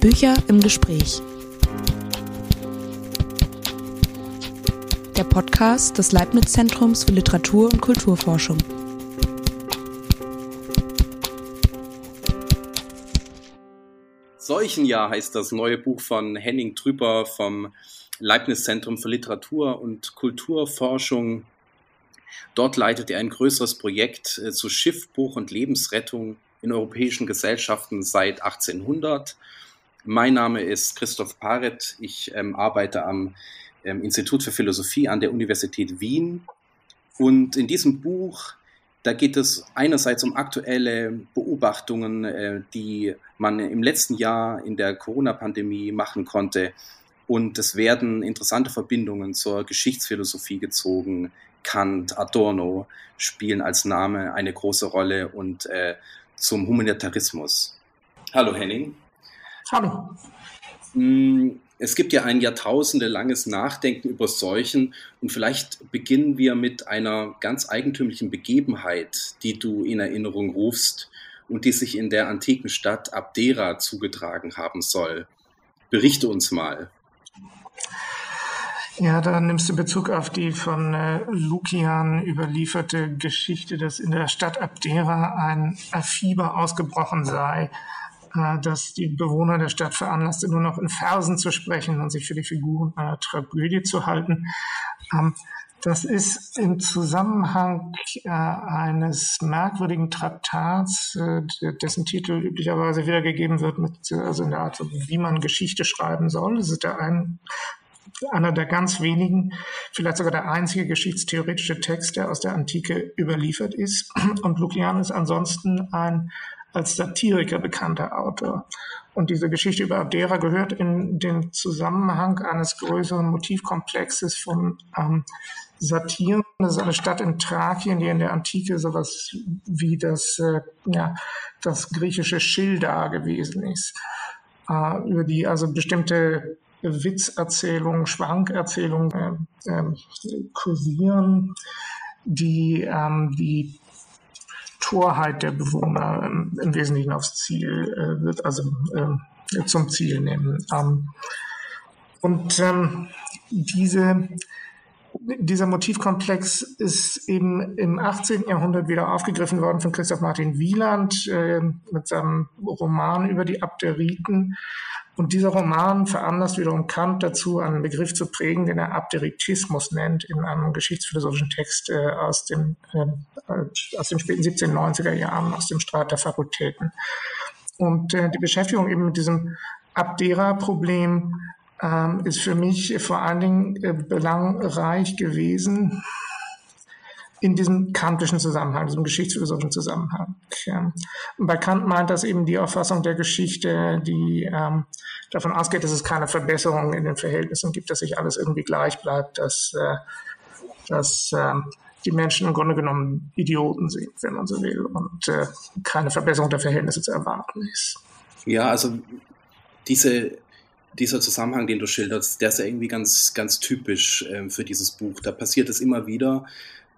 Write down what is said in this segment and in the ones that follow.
Bücher im Gespräch. Der Podcast des Leibniz-Zentrums für Literatur und Kulturforschung. Seuchenjahr heißt das neue Buch von Henning Trüper vom Leibniz-Zentrum für Literatur und Kulturforschung. Dort leitet er ein größeres Projekt äh, zu Schiffbruch und Lebensrettung in europäischen Gesellschaften seit 1800. Mein Name ist Christoph Paret. Ich ähm, arbeite am ähm, Institut für Philosophie an der Universität Wien. Und in diesem Buch, da geht es einerseits um aktuelle Beobachtungen, äh, die man im letzten Jahr in der Corona-Pandemie machen konnte. Und es werden interessante Verbindungen zur Geschichtsphilosophie gezogen. Kant, Adorno spielen als Name eine große Rolle und äh, zum Humanitarismus. Hallo Henning. Hallo. Mm, es gibt ja ein jahrtausendelanges Nachdenken über Seuchen und vielleicht beginnen wir mit einer ganz eigentümlichen Begebenheit, die du in Erinnerung rufst und die sich in der antiken Stadt Abdera zugetragen haben soll. Berichte uns mal. Ja, da nimmst du Bezug auf die von äh, Lukian überlieferte Geschichte, dass in der Stadt Abdera ein Fieber ausgebrochen sei, äh, dass die Bewohner der Stadt veranlasste, nur noch in Versen zu sprechen und sich für die Figuren einer Tragödie zu halten. Ähm, das ist im Zusammenhang äh, eines merkwürdigen Traktats, äh, dessen Titel üblicherweise wiedergegeben wird, mit, also in der Art, wie man Geschichte schreiben soll. Das ist der ein, einer der ganz wenigen, vielleicht sogar der einzige geschichtstheoretische Text, der aus der Antike überliefert ist. Und Lukian ist ansonsten ein als Satiriker bekannter Autor. Und diese Geschichte über Abdera gehört in den Zusammenhang eines größeren Motivkomplexes von ähm, Satiren. Das ist eine Stadt in Thrakien, die in der Antike sowas wie das, äh, ja, das griechische Schilda gewesen ist, äh, über die also bestimmte Witzerzählungen, Schwankerzählungen äh, äh, kursieren, die ähm, die Torheit der Bewohner ähm, im Wesentlichen aufs Ziel äh, wird, also äh, zum Ziel nehmen. Ähm, und ähm, diese, dieser Motivkomplex ist eben im 18. Jahrhundert wieder aufgegriffen worden von Christoph Martin Wieland äh, mit seinem Roman über die Abderiten und dieser Roman veranlasst wiederum Kant dazu, einen Begriff zu prägen, den er Abderitismus nennt, in einem geschichtsphilosophischen Text äh, aus, dem, äh, aus den späten 1790er Jahren, aus dem Streit der Fakultäten. Und äh, die Beschäftigung eben mit diesem Abdera-Problem ähm, ist für mich vor allen Dingen äh, belangreich gewesen, in diesem kantischen Zusammenhang, diesem geschichtsphilosophischen Zusammenhang. Und bei Kant meint das eben die Auffassung der Geschichte, die ähm, davon ausgeht, dass es keine Verbesserungen in den Verhältnissen gibt, dass sich alles irgendwie gleich bleibt, dass, äh, dass äh, die Menschen im Grunde genommen Idioten sind, wenn man so will, und äh, keine Verbesserung der Verhältnisse zu erwarten ist. Ja, also diese dieser Zusammenhang, den du schilderst, der ist ja irgendwie ganz, ganz typisch äh, für dieses Buch. Da passiert es immer wieder,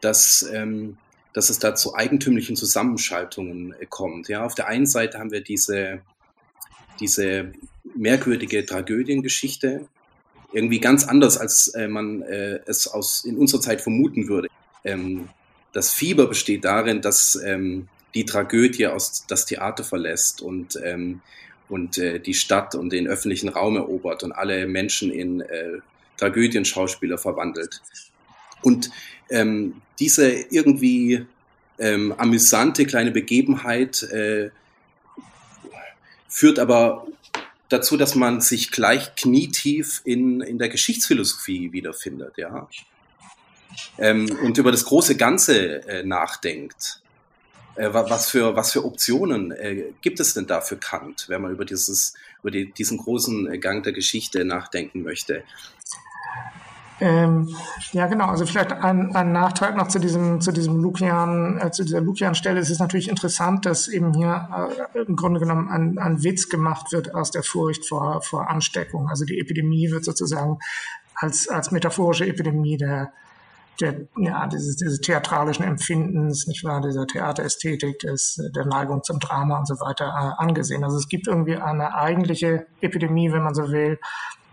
dass, ähm, dass es da zu eigentümlichen Zusammenschaltungen äh, kommt. Ja, auf der einen Seite haben wir diese, diese merkwürdige Tragödiengeschichte, irgendwie ganz anders, als äh, man äh, es aus, in unserer Zeit vermuten würde. Ähm, das Fieber besteht darin, dass ähm, die Tragödie aus das Theater verlässt und, ähm, und äh, die Stadt und den öffentlichen Raum erobert und alle Menschen in äh, Tragödienschauspieler verwandelt. Und ähm, diese irgendwie ähm, amüsante kleine Begebenheit äh, führt aber dazu, dass man sich gleich knietief in, in der Geschichtsphilosophie wiederfindet, ja. Ähm, und über das große Ganze äh, nachdenkt. Äh, was, für, was für Optionen äh, gibt es denn da für Kant, wenn man über, dieses, über die, diesen großen Gang der Geschichte nachdenken möchte? Ähm, ja, genau. Also vielleicht ein, ein Nachtrag noch zu diesem, zu diesem Lukian, äh, zu dieser Lukian-Stelle. Es ist natürlich interessant, dass eben hier äh, im Grunde genommen ein, ein Witz gemacht wird aus der Furcht vor, vor Ansteckung. Also die Epidemie wird sozusagen als, als metaphorische Epidemie der, der, ja, dieses, dieses theatralischen Empfindens, nicht wahr, dieser Theaterästhetik, des, der Neigung zum Drama und so weiter äh, angesehen. Also es gibt irgendwie eine eigentliche Epidemie, wenn man so will,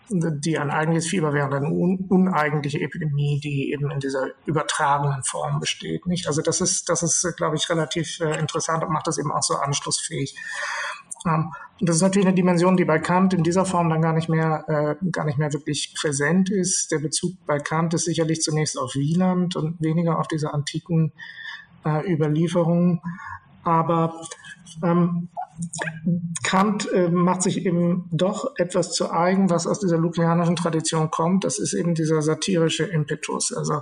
die ein eigentliches Fieber wäre, eine un uneigentliche Epidemie, die eben in dieser übertragenen Form besteht. Nicht? Also das ist, das ist, glaube ich, relativ äh, interessant und macht das eben auch so anschlussfähig. Ähm, und das ist natürlich eine Dimension, die bei Kant in dieser Form dann gar nicht mehr, äh, gar nicht mehr wirklich präsent ist. Der Bezug bei Kant ist sicherlich zunächst auf Wieland und weniger auf diese antiken äh, Überlieferungen. Aber ähm, Kant äh, macht sich eben doch etwas zu eigen, was aus dieser lukianischen Tradition kommt. Das ist eben dieser satirische Impetus. Also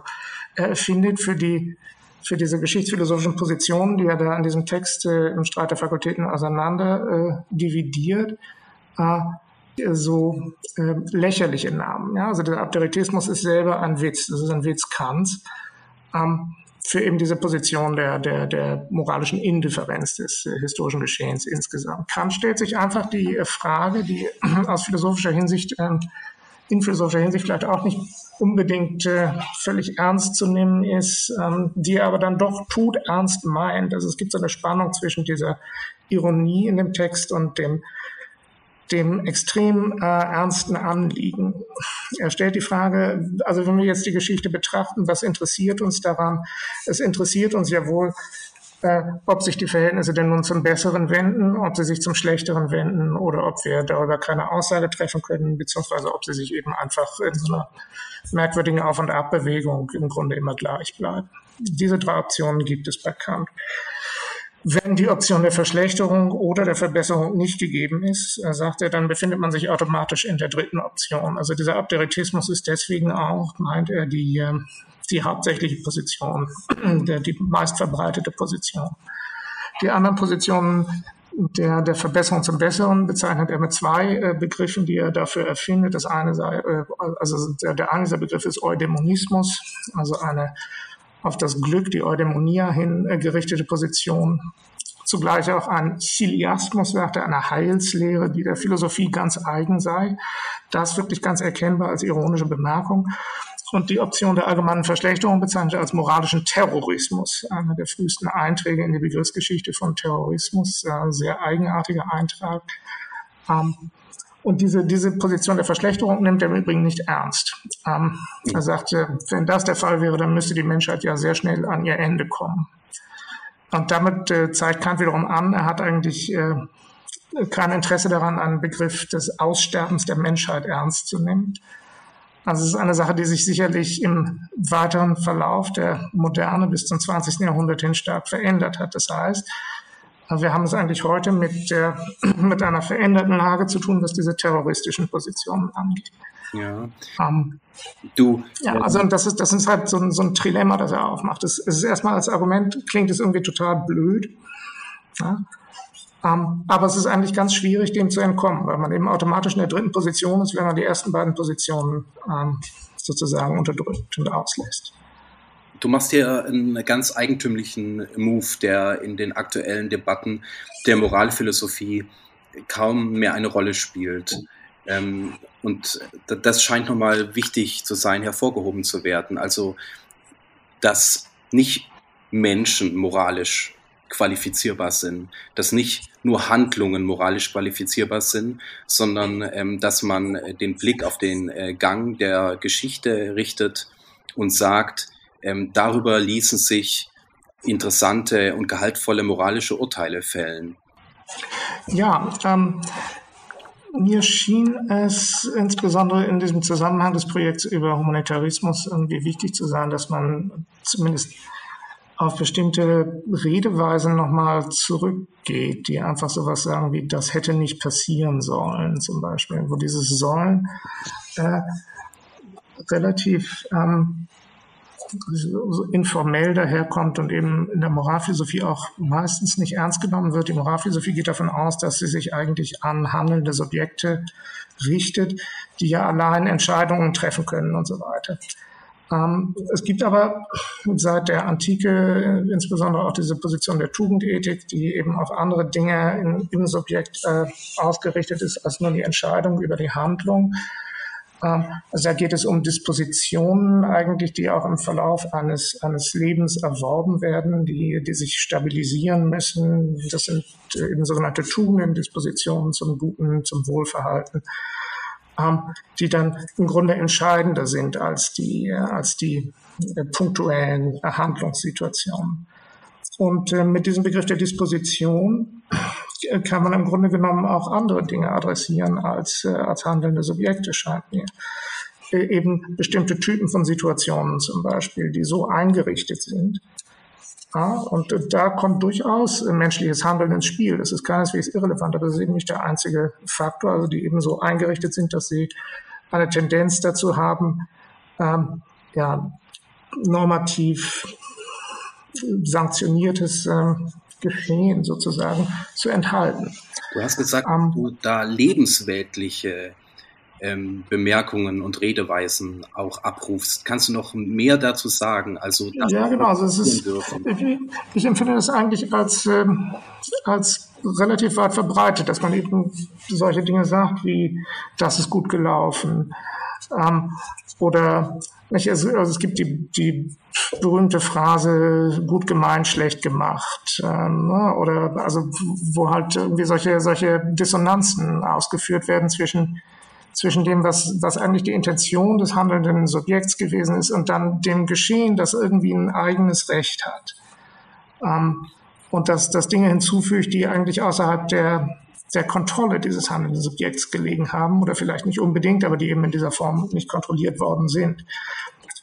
er erfindet für die für diese geschichtsphilosophischen Positionen, die er da in diesem Text äh, im Streit der Fakultäten auseinander äh, dividiert, äh, so äh, lächerliche Namen. Ja? Also der Abderitismus ist selber ein Witz, das ist ein Witz Kants. Ähm, für eben diese Position der, der, der moralischen Indifferenz des äh, historischen Geschehens insgesamt. Kant stellt sich einfach die äh, Frage, die aus philosophischer Hinsicht, äh, in philosophischer Hinsicht vielleicht auch nicht unbedingt äh, völlig ernst zu nehmen ist, ähm, die er aber dann doch tut ernst meint. Also es gibt so eine Spannung zwischen dieser Ironie in dem Text und dem dem extrem äh, ernsten Anliegen. Er stellt die Frage, also wenn wir jetzt die Geschichte betrachten, was interessiert uns daran? Es interessiert uns ja wohl, äh, ob sich die Verhältnisse denn nun zum Besseren wenden, ob sie sich zum Schlechteren wenden oder ob wir darüber keine Aussage treffen können, beziehungsweise ob sie sich eben einfach in so einer merkwürdigen Auf- und Abbewegung im Grunde immer gleich bleiben. Diese drei Optionen gibt es bei Kant. Wenn die Option der Verschlechterung oder der Verbesserung nicht gegeben ist, äh, sagt er, dann befindet man sich automatisch in der dritten Option. Also dieser Abderitismus ist deswegen auch, meint er, die, ähm, die hauptsächliche Position, die meistverbreitete Position. Die anderen Positionen der, der Verbesserung zum Besseren bezeichnet er mit zwei äh, Begriffen, die er dafür erfindet. Das eine sei, äh, also der, der eine dieser Begriffe ist Eudemonismus, also eine auf das Glück, die Eudaimonia hin äh, gerichtete Position. Zugleich auch ein Chiliasmus, sagt er, eine Heilslehre, die der Philosophie ganz eigen sei. Das wirklich ganz erkennbar als ironische Bemerkung. Und die Option der allgemeinen Verschlechterung bezeichnet als moralischen Terrorismus. Einer der frühesten Einträge in die Begriffsgeschichte von Terrorismus, äh, sehr eigenartiger Eintrag. Ähm, und diese, diese Position der Verschlechterung nimmt er im Übrigen nicht ernst. Ähm, er sagte, wenn das der Fall wäre, dann müsste die Menschheit ja sehr schnell an ihr Ende kommen. Und damit äh, zeigt Kant wiederum an, er hat eigentlich äh, kein Interesse daran, einen Begriff des Aussterbens der Menschheit ernst zu nehmen. Also es ist eine Sache, die sich sicherlich im weiteren Verlauf der Moderne bis zum 20. Jahrhundert hin stark verändert hat. Das heißt, wir haben es eigentlich heute mit, der, mit einer veränderten Lage zu tun, was diese terroristischen Positionen angeht. Ja. Ähm, du. Ja, also das ist, das ist halt so ein, so ein Trilemma, das er aufmacht. Es ist erstmal als Argument, klingt es irgendwie total blöd. Ja? Ähm, aber es ist eigentlich ganz schwierig, dem zu entkommen, weil man eben automatisch in der dritten Position ist, wenn man die ersten beiden Positionen ähm, sozusagen unterdrückt und auslässt. Du machst hier einen ganz eigentümlichen Move, der in den aktuellen Debatten der Moralphilosophie kaum mehr eine Rolle spielt. Ähm, und das scheint nochmal wichtig zu sein, hervorgehoben zu werden. Also, dass nicht Menschen moralisch qualifizierbar sind, dass nicht nur Handlungen moralisch qualifizierbar sind, sondern ähm, dass man den Blick auf den äh, Gang der Geschichte richtet und sagt, ähm, darüber ließen sich interessante und gehaltvolle moralische Urteile fällen. Ja, ähm, mir schien es insbesondere in diesem Zusammenhang des Projekts über Humanitarismus irgendwie wichtig zu sein, dass man zumindest auf bestimmte Redeweisen nochmal zurückgeht, die einfach sowas sagen wie, das hätte nicht passieren sollen, zum Beispiel, wo dieses Sollen äh, relativ ähm, informell daherkommt und eben in der Moralphilosophie auch meistens nicht ernst genommen wird. Die Moralphilosophie geht davon aus, dass sie sich eigentlich an handelnde Subjekte richtet, die ja allein Entscheidungen treffen können und so weiter. Ähm, es gibt aber seit der Antike insbesondere auch diese Position der Tugendethik, die eben auf andere Dinge in, im Subjekt äh, ausgerichtet ist als nur die Entscheidung über die Handlung. Ähm, also da geht es um Dispositionen eigentlich, die auch im Verlauf eines, eines Lebens erworben werden, die, die sich stabilisieren müssen. Das sind eben sogenannte Tugenden, Dispositionen zum Guten, zum Wohlverhalten, ähm, die dann im Grunde entscheidender sind als die, als die äh, punktuellen Handlungssituationen. Und äh, mit diesem Begriff der Disposition äh, kann man im Grunde genommen auch andere Dinge adressieren als, äh, als handelnde Subjekte, scheint mir. Äh, eben bestimmte Typen von Situationen zum Beispiel, die so eingerichtet sind. Ja, und da kommt durchaus menschliches Handeln ins Spiel. Das ist keineswegs irrelevant, aber das ist eben nicht der einzige Faktor, also die eben so eingerichtet sind, dass sie eine Tendenz dazu haben, ähm, ja, normativ sanktioniertes ähm, Geschehen sozusagen zu enthalten. Du hast gesagt, ähm, du da lebensweltliche ähm, Bemerkungen und Redeweisen auch abrufst. Kannst du noch mehr dazu sagen? Also ja, genau. Also es ist, ich, ich, empfinde das eigentlich als, ähm, als relativ weit verbreitet, dass man eben solche Dinge sagt wie, das ist gut gelaufen. Ähm, oder nicht, also, es gibt die, die berühmte Phrase gut gemeint, schlecht gemacht. Ähm, ne? Oder also wo halt irgendwie solche, solche Dissonanzen ausgeführt werden zwischen zwischen dem, was, was eigentlich die Intention des handelnden Subjekts gewesen ist und dann dem Geschehen, das irgendwie ein eigenes Recht hat. Ähm, und dass das Dinge hinzufügt, die eigentlich außerhalb der, der Kontrolle dieses handelnden Subjekts gelegen haben oder vielleicht nicht unbedingt, aber die eben in dieser Form nicht kontrolliert worden sind.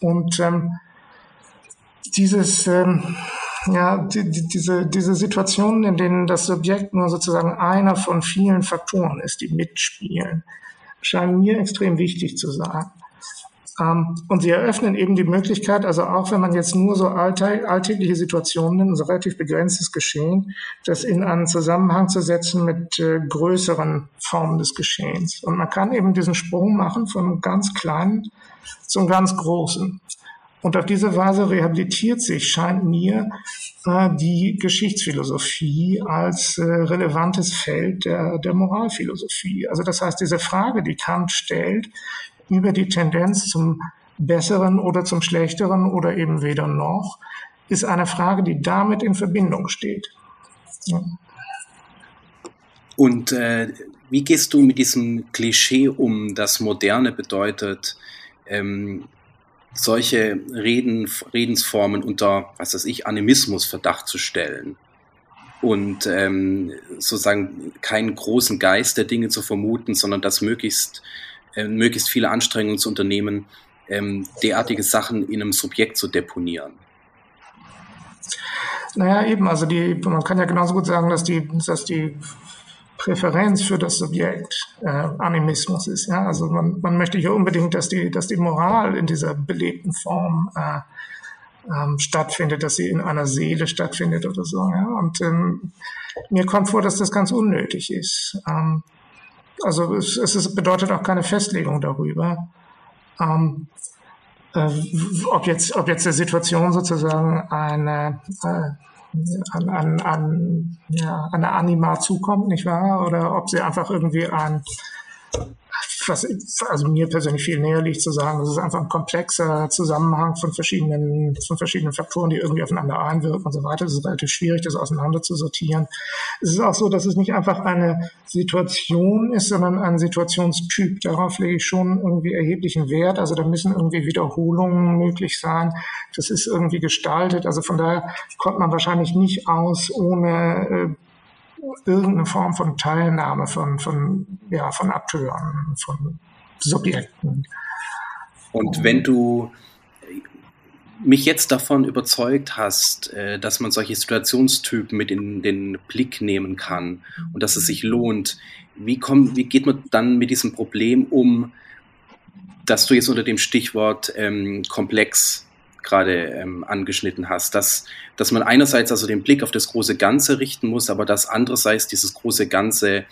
Und ähm, dieses, ähm, ja, die, die, diese, diese Situationen, in denen das Subjekt nur sozusagen einer von vielen Faktoren ist, die mitspielen, scheinen mir extrem wichtig zu sein. Ähm, und sie eröffnen eben die Möglichkeit, also auch wenn man jetzt nur so alltägliche Situationen nimmt, so relativ begrenztes Geschehen, das in einen Zusammenhang zu setzen mit äh, größeren Formen des Geschehens. Und man kann eben diesen Sprung machen von ganz kleinen zum ganz großen. Und auf diese Weise rehabilitiert sich, scheint mir, äh, die Geschichtsphilosophie als äh, relevantes Feld der, der Moralphilosophie. Also das heißt, diese Frage, die Kant stellt, über die Tendenz zum Besseren oder zum Schlechteren oder eben weder noch, ist eine Frage, die damit in Verbindung steht. Und äh, wie gehst du mit diesem Klischee um, das Moderne bedeutet, ähm, solche Reden, Redensformen unter, was weiß ich, Animismus Verdacht zu stellen und ähm, sozusagen keinen großen Geist der Dinge zu vermuten, sondern das möglichst, äh, möglichst viele Anstrengungen zu unternehmen, ähm, derartige Sachen in einem Subjekt zu deponieren. Naja, eben, also die, man kann ja genauso gut sagen, dass die, dass die Präferenz für das Subjekt äh, Animismus ist. Ja? Also man, man möchte hier unbedingt, dass die, dass die Moral in dieser belebten Form äh, ähm, stattfindet, dass sie in einer Seele stattfindet oder so. Ja? Und ähm, mir kommt vor, dass das ganz unnötig ist. Ähm, also es, es bedeutet auch keine Festlegung darüber. Ähm, äh, ob jetzt, ob jetzt der Situation sozusagen eine, äh, an, an, an ja, eine Anima zukommt, nicht wahr? Oder ob sie einfach irgendwie ein was also mir persönlich viel näher liegt zu sagen, das ist einfach ein komplexer Zusammenhang von verschiedenen, von verschiedenen Faktoren, die irgendwie aufeinander einwirken und so weiter. Es ist relativ schwierig, das auseinander zu sortieren. Es ist auch so, dass es nicht einfach eine Situation ist, sondern ein Situationstyp. Darauf lege ich schon irgendwie erheblichen Wert. Also da müssen irgendwie Wiederholungen möglich sein. Das ist irgendwie gestaltet. Also von daher kommt man wahrscheinlich nicht aus ohne äh, irgendeine Form von Teilnahme von, von, ja, von Akteuren, von Subjekten. Und wenn du mich jetzt davon überzeugt hast, äh, dass man solche Situationstypen mit in den Blick nehmen kann und dass es sich lohnt, wie, kommt, wie geht man dann mit diesem Problem um, dass du jetzt unter dem Stichwort ähm, komplex gerade ähm, angeschnitten hast, dass, dass man einerseits also den Blick auf das große Ganze richten muss, aber dass andererseits dieses große Ganze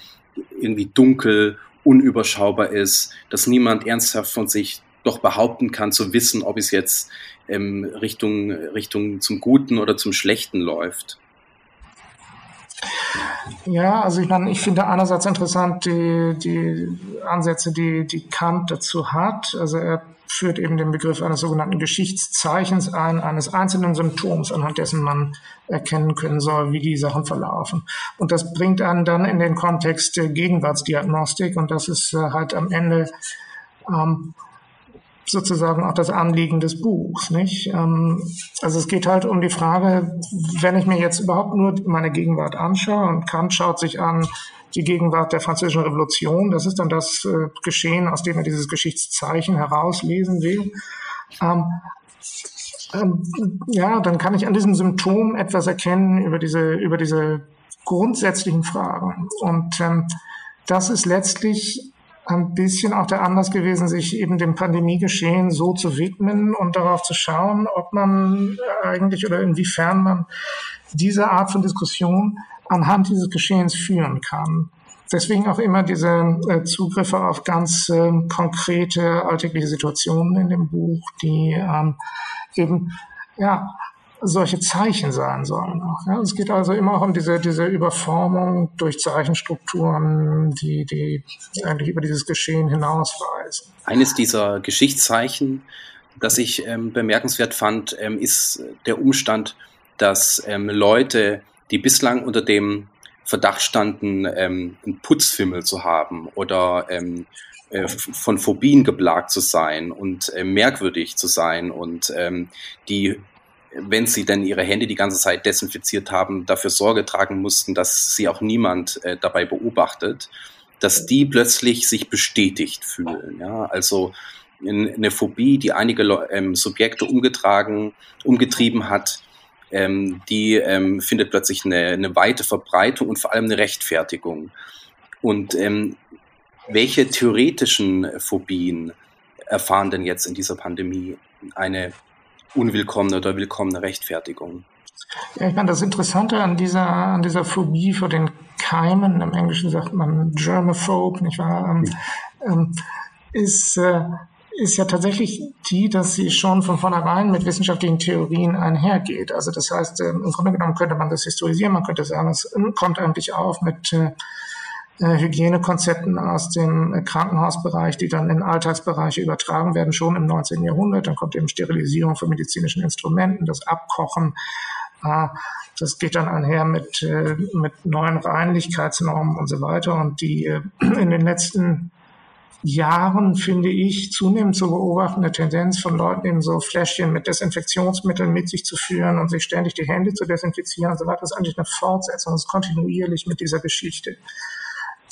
irgendwie dunkel, unüberschaubar ist, dass niemand ernsthaft von sich doch behaupten kann zu wissen, ob es jetzt ähm, Richtung, Richtung zum Guten oder zum Schlechten läuft. Ja, also ich meine, ich finde einerseits interessant die, die Ansätze, die, die Kant dazu hat. Also er führt eben den Begriff eines sogenannten Geschichtszeichens ein, eines einzelnen Symptoms, anhand dessen man erkennen können soll, wie die Sachen verlaufen. Und das bringt einen dann in den Kontext der Gegenwartsdiagnostik und das ist äh, halt am Ende ähm, sozusagen auch das Anliegen des Buchs, nicht? Ähm, also es geht halt um die Frage, wenn ich mir jetzt überhaupt nur meine Gegenwart anschaue und Kant schaut sich an die Gegenwart der französischen Revolution, das ist dann das äh, Geschehen, aus dem er dieses Geschichtszeichen herauslesen will. Ähm, ähm, ja, dann kann ich an diesem Symptom etwas erkennen über diese, über diese grundsätzlichen Fragen. Und ähm, das ist letztlich ein bisschen auch der Anlass gewesen, sich eben dem Pandemiegeschehen so zu widmen und darauf zu schauen, ob man eigentlich oder inwiefern man diese Art von Diskussion anhand dieses Geschehens führen kann. Deswegen auch immer diese äh, Zugriffe auf ganz äh, konkrete alltägliche Situationen in dem Buch, die ähm, eben ja solche Zeichen sein sollen. Auch, ja. Es geht also immer auch um diese, diese Überformung durch Zeichenstrukturen, die, die eigentlich über dieses Geschehen hinausweisen. Eines dieser Geschichtszeichen, das ich ähm, bemerkenswert fand, ähm, ist der Umstand, dass ähm, Leute, die bislang unter dem Verdacht standen, ähm, einen Putzfimmel zu haben oder ähm, äh, von Phobien geplagt zu sein und äh, merkwürdig zu sein und ähm, die wenn sie denn ihre Hände die ganze Zeit desinfiziert haben, dafür Sorge tragen mussten, dass sie auch niemand äh, dabei beobachtet, dass die plötzlich sich bestätigt fühlen. Ja? Also eine Phobie, die einige ähm, Subjekte umgetragen, umgetrieben hat, ähm, die ähm, findet plötzlich eine, eine weite Verbreitung und vor allem eine Rechtfertigung. Und ähm, welche theoretischen Phobien erfahren denn jetzt in dieser Pandemie eine unwillkommene oder willkommene Rechtfertigung. Ja, ich meine, das Interessante an dieser, an dieser Phobie vor den Keimen, im Englischen sagt man Germaphobe, nicht wahr, ähm, ähm, ist, äh, ist ja tatsächlich die, dass sie schon von vornherein mit wissenschaftlichen Theorien einhergeht. Also das heißt, äh, im Grunde genommen könnte man das historisieren, man könnte sagen, es kommt eigentlich auf mit äh, äh, Hygienekonzepten aus dem Krankenhausbereich, die dann in Alltagsbereiche übertragen werden, schon im 19. Jahrhundert. Dann kommt eben Sterilisierung von medizinischen Instrumenten, das Abkochen. Äh, das geht dann einher mit, äh, mit neuen Reinlichkeitsnormen und so weiter. Und die in den letzten Jahren, finde ich, zunehmend zu beobachtende Tendenz von Leuten, eben so Fläschchen mit Desinfektionsmitteln mit sich zu führen und sich ständig die Hände zu desinfizieren und so weiter, ist eigentlich eine Fortsetzung, das ist kontinuierlich mit dieser Geschichte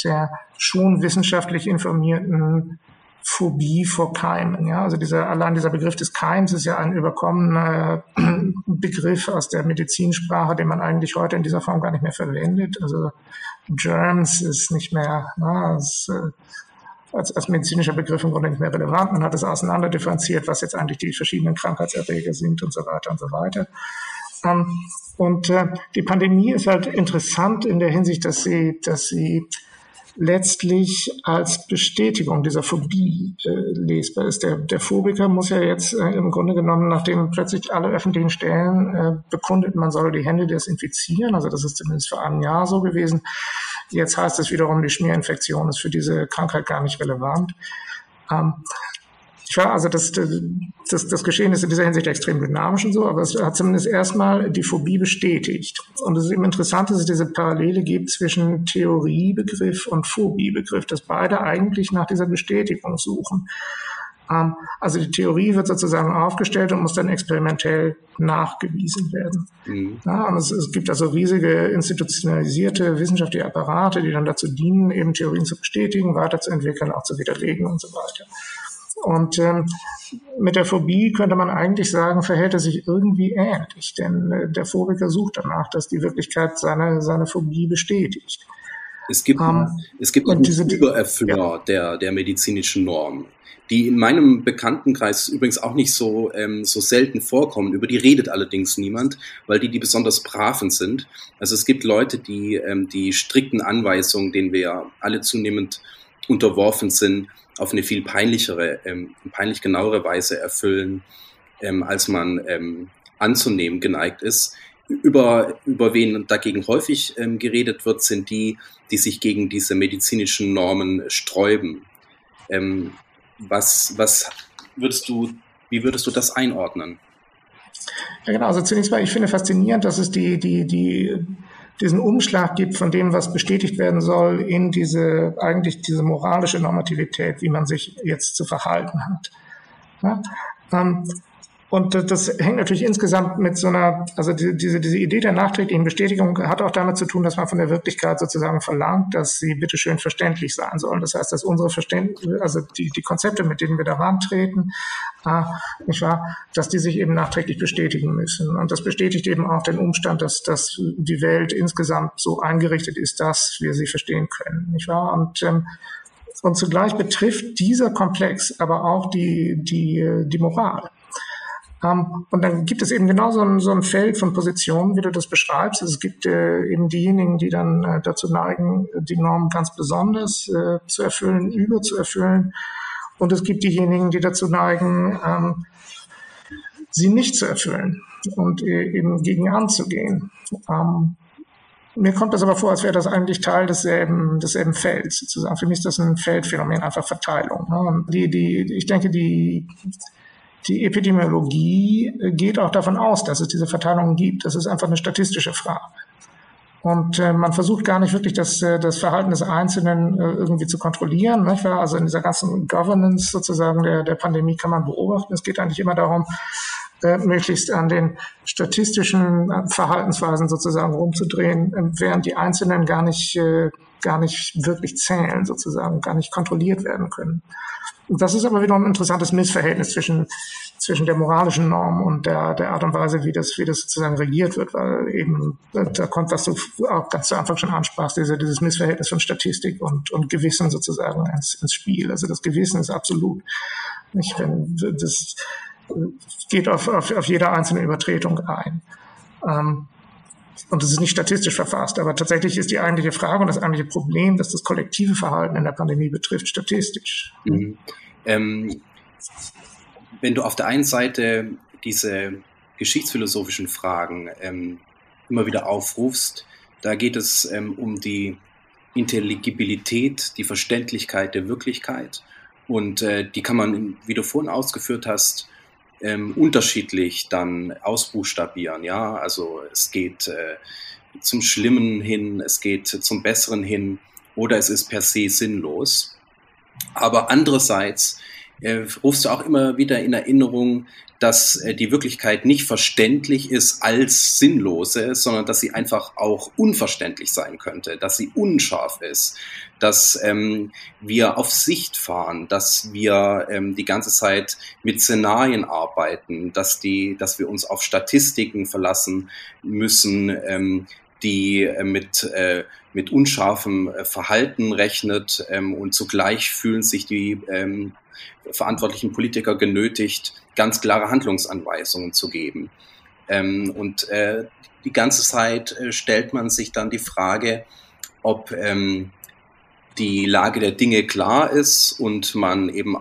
der schon wissenschaftlich informierten Phobie vor Keimen. Ja, also dieser, allein dieser Begriff des Keims ist ja ein überkommener Begriff aus der Medizinsprache, den man eigentlich heute in dieser Form gar nicht mehr verwendet. Also Germs ist nicht mehr, na, ist, als, als medizinischer Begriff im Grunde nicht mehr relevant. Man hat es auseinanderdifferenziert, was jetzt eigentlich die verschiedenen Krankheitserreger sind und so weiter und so weiter. Ähm, und äh, die Pandemie ist halt interessant in der Hinsicht, dass sie, dass sie letztlich als Bestätigung dieser Phobie äh, lesbar ist. Der, der Phobiker muss ja jetzt äh, im Grunde genommen, nachdem plötzlich alle öffentlichen Stellen äh, bekundet, man soll die Hände desinfizieren, also das ist zumindest für ein Jahr so gewesen. Jetzt heißt es wiederum, die Schmierinfektion ist für diese Krankheit gar nicht relevant. Ähm, ja, also das, das, das Geschehen ist in dieser Hinsicht extrem dynamisch und so, aber es hat zumindest erstmal die Phobie bestätigt. Und es ist eben interessant, dass es diese Parallele gibt zwischen Theoriebegriff und Phobiebegriff, dass beide eigentlich nach dieser Bestätigung suchen. Also die Theorie wird sozusagen aufgestellt und muss dann experimentell nachgewiesen werden. Mhm. Ja, und es, es, gibt also riesige institutionalisierte wissenschaftliche Apparate, die dann dazu dienen, eben Theorien zu bestätigen, weiterzuentwickeln, auch zu widerlegen und so weiter. Und ähm, mit der Phobie könnte man eigentlich sagen, verhält er sich irgendwie ähnlich, denn äh, der Phobiker sucht danach, dass die Wirklichkeit seine, seine Phobie bestätigt. Es gibt, um, ähm, es gibt einen diese, Übererfüller ja. der, der medizinischen Norm, die in meinem Bekanntenkreis übrigens auch nicht so, ähm, so selten vorkommen. Über die redet allerdings niemand, weil die die besonders braven sind. Also es gibt Leute, die ähm, die strikten Anweisungen, denen wir alle zunehmend unterworfen sind, auf eine viel peinlichere, ähm, peinlich genauere Weise erfüllen, ähm, als man ähm, anzunehmen geneigt ist. Über, über wen dagegen häufig ähm, geredet wird, sind die, die sich gegen diese medizinischen Normen sträuben. Ähm, was, was würdest du, wie würdest du das einordnen? Ja, genau. Also zunächst mal, ich finde faszinierend, dass es die, die, die, diesen Umschlag gibt von dem, was bestätigt werden soll, in diese, eigentlich diese moralische Normativität, wie man sich jetzt zu verhalten hat. Ja? Ähm, und das hängt natürlich insgesamt mit so einer, also diese, diese Idee der nachträglichen Bestätigung hat auch damit zu tun, dass man von der Wirklichkeit sozusagen verlangt, dass sie bitteschön verständlich sein sollen. Das heißt, dass unsere Verständnis, also die, die Konzepte, mit denen wir da rantreten, äh, nicht wahr, dass die sich eben nachträglich bestätigen müssen. Und das bestätigt eben auch den Umstand, dass, dass die Welt insgesamt so eingerichtet ist, dass wir sie verstehen können. Nicht wahr? Und ähm, und zugleich betrifft dieser Komplex aber auch die, die, die Moral. Ähm, und dann gibt es eben genau so ein, so ein Feld von Positionen, wie du das beschreibst. Es gibt äh, eben diejenigen, die dann äh, dazu neigen, die Normen ganz besonders äh, zu erfüllen, über zu erfüllen. Und es gibt diejenigen, die dazu neigen, ähm, sie nicht zu erfüllen und äh, eben gegen anzugehen. Ähm, mir kommt das aber vor, als wäre das eigentlich Teil desselben, desselben Felds sozusagen. Für mich ist das ein Feldphänomen, einfach Verteilung. Ne? Die, die, ich denke, die, die Epidemiologie geht auch davon aus, dass es diese Verteilungen gibt. Das ist einfach eine statistische Frage. Und äh, man versucht gar nicht wirklich das, äh, das Verhalten des Einzelnen äh, irgendwie zu kontrollieren. Nicht? Also in dieser ganzen Governance sozusagen der, der Pandemie kann man beobachten. Es geht eigentlich immer darum, äh, möglichst an den statistischen äh, Verhaltensweisen sozusagen rumzudrehen, äh, während die Einzelnen gar nicht, äh, gar nicht wirklich zählen sozusagen, gar nicht kontrolliert werden können. Das ist aber wieder ein interessantes Missverhältnis zwischen, zwischen der moralischen Norm und der, der Art und Weise, wie das, wie das sozusagen regiert wird, weil eben, da kommt, was du auch ganz zu Anfang schon ansprachst, diese, dieses Missverhältnis von Statistik und, und Gewissen sozusagen ins, ins Spiel. Also das Gewissen ist absolut, nicht, wenn, das geht auf, auf, auf jede einzelne Übertretung ein. Ähm, und das ist nicht statistisch verfasst, aber tatsächlich ist die eigentliche Frage und das eigentliche Problem, das das kollektive Verhalten in der Pandemie betrifft, statistisch. Mhm. Ähm, wenn du auf der einen Seite diese geschichtsphilosophischen Fragen ähm, immer wieder aufrufst, da geht es ähm, um die Intelligibilität, die Verständlichkeit der Wirklichkeit. Und äh, die kann man, wie du vorhin ausgeführt hast, ähm, unterschiedlich dann ausbuchstabieren. Ja, also es geht äh, zum Schlimmen hin, es geht zum Besseren hin oder es ist per se sinnlos. Aber andererseits äh, rufst du auch immer wieder in Erinnerung, dass äh, die Wirklichkeit nicht verständlich ist als sinnlose, sondern dass sie einfach auch unverständlich sein könnte, dass sie unscharf ist, dass ähm, wir auf Sicht fahren, dass wir ähm, die ganze Zeit mit Szenarien arbeiten, dass die, dass wir uns auf Statistiken verlassen müssen, ähm, die äh, mit, äh, mit unscharfem äh, Verhalten rechnet ähm, und zugleich fühlen sich die ähm, verantwortlichen Politiker genötigt, ganz klare Handlungsanweisungen zu geben. Ähm, und äh, die ganze Zeit äh, stellt man sich dann die Frage, ob ähm, die Lage der Dinge klar ist und man eben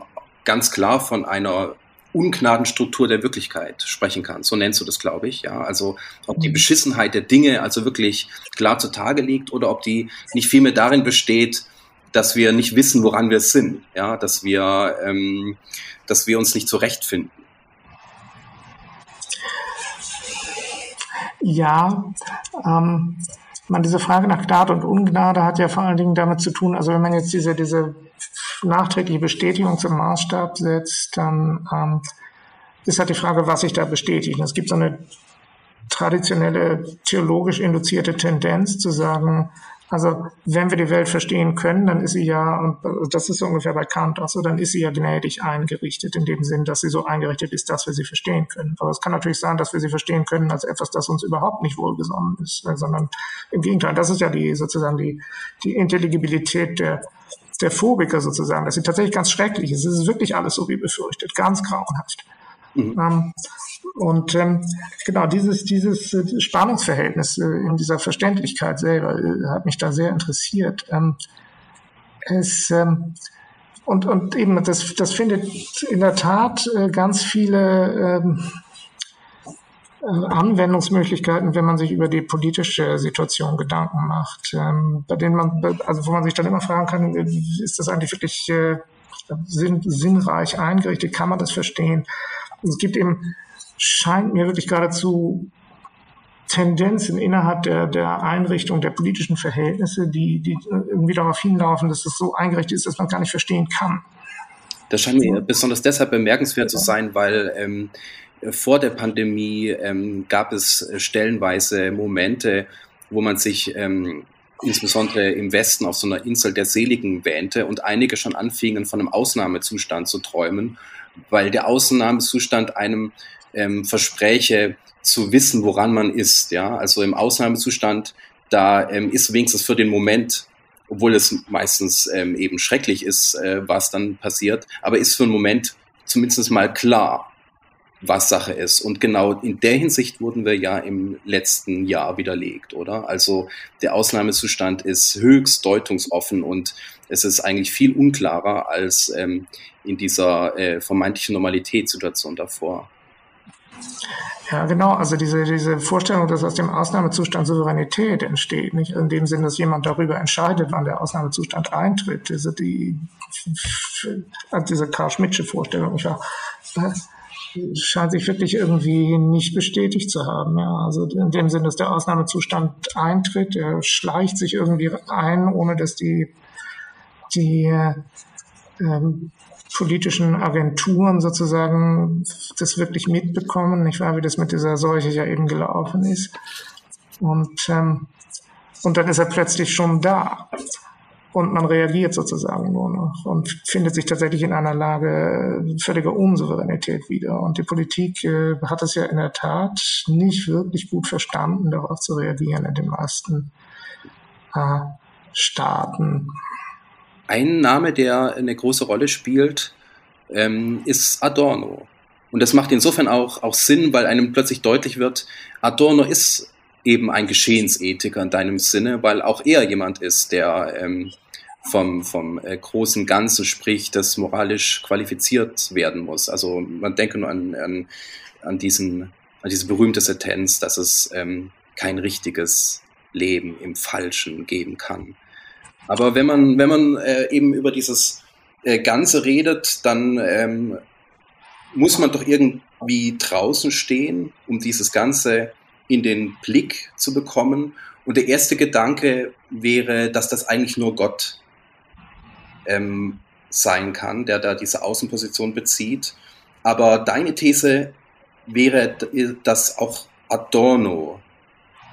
ganz klar von einer Ungnadenstruktur der Wirklichkeit sprechen kann. So nennst du das, glaube ich. Ja, also ob die mhm. Beschissenheit der Dinge also wirklich klar zutage liegt oder ob die nicht vielmehr darin besteht, dass wir nicht wissen, woran wir sind. Ja, dass wir, ähm, dass wir uns nicht zurechtfinden. Ja, ähm, man, diese Frage nach Gnade und Ungnade hat ja vor allen Dingen damit zu tun, also wenn man jetzt diese, diese nachträgliche Bestätigung zum Maßstab setzt, dann ähm, ist halt die Frage, was sich da bestätigt. Es gibt so eine traditionelle theologisch induzierte Tendenz zu sagen, also wenn wir die Welt verstehen können, dann ist sie ja, und das ist so ungefähr bei Kant auch so, dann ist sie ja gnädig eingerichtet, in dem Sinn, dass sie so eingerichtet ist, dass wir sie verstehen können. Aber es kann natürlich sein, dass wir sie verstehen können als etwas, das uns überhaupt nicht wohlgesonnen ist, sondern im Gegenteil, das ist ja die sozusagen die, die Intelligibilität der, der Phobiker sozusagen, dass sie tatsächlich ganz schrecklich ist. Es ist wirklich alles so wie befürchtet, ganz grauenhaft. Mhm. Ähm, und ähm, genau dieses, dieses äh, Spannungsverhältnis äh, in dieser Verständlichkeit selber äh, hat mich da sehr interessiert. Ähm, es, ähm, und, und eben, das, das findet in der Tat äh, ganz viele ähm, Anwendungsmöglichkeiten, wenn man sich über die politische Situation Gedanken macht, ähm, bei denen man, also wo man sich dann immer fragen kann, ist das eigentlich wirklich äh, sinn, sinnreich eingerichtet? Kann man das verstehen? es gibt eben, scheint mir wirklich geradezu Tendenzen innerhalb der, der Einrichtung der politischen Verhältnisse, die, die irgendwie darauf hinlaufen, dass es so eingerichtet ist, dass man gar nicht verstehen kann. Das scheint mir besonders deshalb bemerkenswert zu sein, weil ähm, vor der Pandemie ähm, gab es stellenweise Momente, wo man sich ähm, insbesondere im Westen auf so einer Insel der Seligen wähnte und einige schon anfingen, von einem Ausnahmezustand zu träumen, weil der Ausnahmezustand einem ähm, verspräche, zu wissen, woran man ist. Ja, also im Ausnahmezustand, da ähm, ist wenigstens für den Moment, obwohl es meistens ähm, eben schrecklich ist, äh, was dann passiert, aber ist für einen Moment zumindest mal klar, was Sache ist. Und genau in der Hinsicht wurden wir ja im letzten Jahr widerlegt, oder? Also der Ausnahmezustand ist höchst deutungsoffen und es ist eigentlich viel unklarer als ähm, in dieser äh, vermeintlichen Normalitätssituation davor. Ja, genau. Also diese, diese Vorstellung, dass aus dem Ausnahmezustand Souveränität entsteht, nicht in dem Sinn, dass jemand darüber entscheidet, wann der Ausnahmezustand eintritt, diese, die, also diese Karl Schmidtsche Vorstellung, ja, scheint sich wirklich irgendwie nicht bestätigt zu haben. Ja. Also in dem Sinn, dass der Ausnahmezustand eintritt, er schleicht sich irgendwie ein, ohne dass die, die ähm, politischen Agenturen sozusagen das wirklich mitbekommen, nicht wahr, wie das mit dieser Seuche ja eben gelaufen ist. Und, ähm, und dann ist er plötzlich schon da. Und man reagiert sozusagen nur noch und findet sich tatsächlich in einer Lage völliger Unsouveränität wieder. Und die Politik äh, hat es ja in der Tat nicht wirklich gut verstanden, darauf zu reagieren in den meisten äh, Staaten. Ein Name, der eine große Rolle spielt, ähm, ist Adorno. Und das macht insofern auch, auch Sinn, weil einem plötzlich deutlich wird, Adorno ist eben ein Geschehensethiker in deinem Sinne, weil auch er jemand ist, der ähm, vom, vom äh, großen Ganzen spricht, das moralisch qualifiziert werden muss. Also man denke nur an, an, an, diesen, an diese berühmte Sentenz, dass es ähm, kein richtiges Leben im Falschen geben kann. Aber wenn man, wenn man äh, eben über dieses äh, Ganze redet, dann ähm, muss man doch irgendwie draußen stehen, um dieses Ganze in den Blick zu bekommen. Und der erste Gedanke wäre, dass das eigentlich nur Gott ähm, sein kann, der da diese Außenposition bezieht. Aber deine These wäre, dass auch Adorno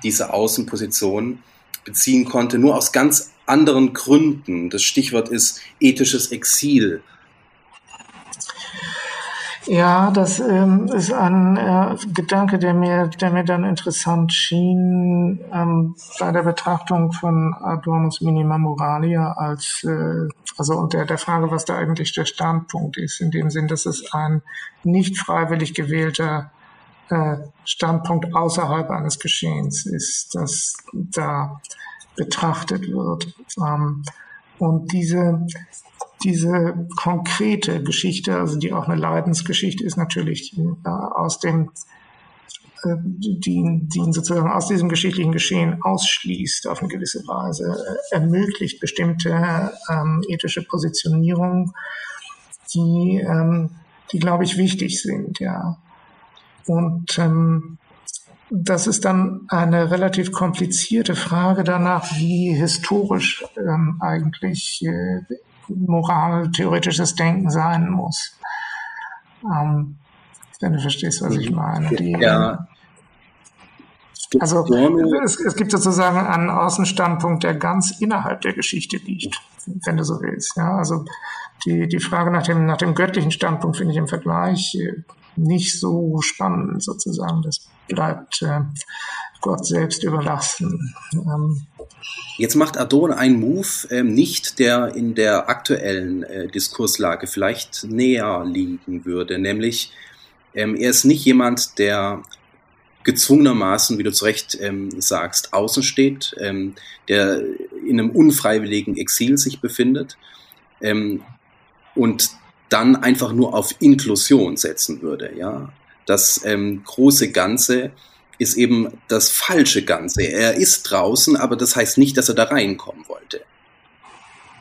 diese Außenposition beziehen konnte, nur aus ganz anderen Gründen. Das Stichwort ist ethisches Exil. Ja, das ähm, ist ein äh, Gedanke, der mir, der mir dann interessant schien ähm, bei der Betrachtung von Adornos Minima Moralia als äh, also und der, Frage, was da eigentlich der Standpunkt ist, in dem Sinn, dass es ein nicht freiwillig gewählter äh, Standpunkt außerhalb eines Geschehens ist, dass da betrachtet wird. Ähm, und diese, diese konkrete Geschichte, also die auch eine Leidensgeschichte ist, natürlich äh, aus dem äh, die, die ihn sozusagen aus diesem geschichtlichen Geschehen ausschließt auf eine gewisse Weise, äh, ermöglicht bestimmte ähm, ethische Positionierungen, die, ähm, die glaube ich wichtig sind, ja. Und ähm, das ist dann eine relativ komplizierte Frage danach, wie historisch ähm, eigentlich äh, moraltheoretisches Denken sein muss. Ähm, wenn du verstehst, was ich meine. Die, ja. Also es, es, gibt sozusagen einen Außenstandpunkt, der ganz innerhalb der Geschichte liegt, wenn du so willst. Ja, also die, die Frage nach dem, nach dem göttlichen Standpunkt finde ich im Vergleich äh, nicht so spannend sozusagen. Das bleibt äh, Gott selbst überlassen. Ähm, Jetzt macht Adorno einen Move, ähm, nicht der in der aktuellen äh, Diskurslage vielleicht näher liegen würde, nämlich ähm, er ist nicht jemand, der gezwungenermaßen, wie du zu Recht ähm, sagst, außen steht, ähm, der in einem unfreiwilligen Exil sich befindet ähm, und dann einfach nur auf Inklusion setzen würde, ja. Das ähm, große Ganze ist eben das falsche Ganze. Er ist draußen, aber das heißt nicht, dass er da reinkommen wollte.